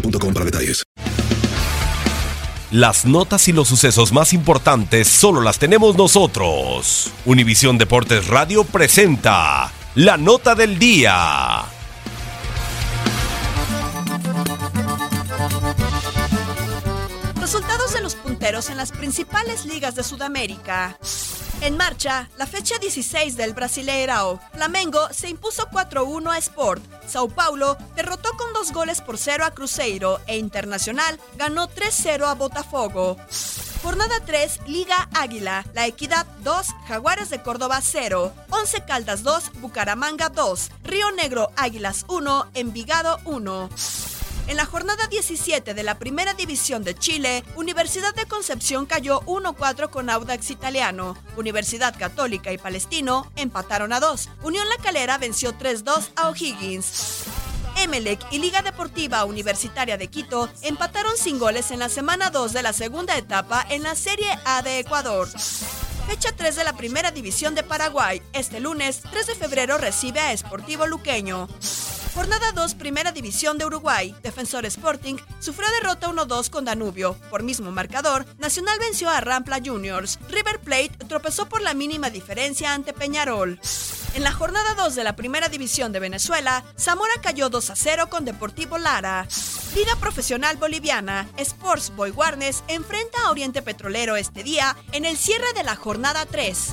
boostmobile.com para detalles. Las notas y los sucesos más importantes solo las tenemos nosotros. Univisión Deportes Radio presenta la nota del día. Resultados de los punteros en las principales ligas de Sudamérica. En marcha, la fecha 16 del Brasileirao. Flamengo se impuso 4-1 a Sport. Sao Paulo derrotó con dos goles por cero a Cruzeiro e Internacional ganó 3-0 a Botafogo. Jornada 3, Liga Águila. La Equidad 2, Jaguares de Córdoba 0. 11 Caldas 2, Bucaramanga 2. Río Negro Águilas 1, Envigado 1. En la jornada 17 de la Primera División de Chile, Universidad de Concepción cayó 1-4 con Audax Italiano. Universidad Católica y Palestino empataron a 2. Unión La Calera venció 3-2 a O'Higgins. Emelec y Liga Deportiva Universitaria de Quito empataron sin goles en la semana 2 de la segunda etapa en la Serie A de Ecuador. Fecha 3 de la Primera División de Paraguay. Este lunes, 3 de febrero, recibe a Sportivo Luqueño. Jornada 2, Primera División de Uruguay. Defensor Sporting sufrió derrota 1-2 con Danubio. Por mismo marcador, Nacional venció a Rampla Juniors. River Plate tropezó por la mínima diferencia ante Peñarol. En la jornada 2 de la Primera División de Venezuela, Zamora cayó 2 a 0 con Deportivo Lara. Liga Profesional Boliviana, Sports Boy Warnes enfrenta a Oriente Petrolero este día en el cierre de la jornada 3.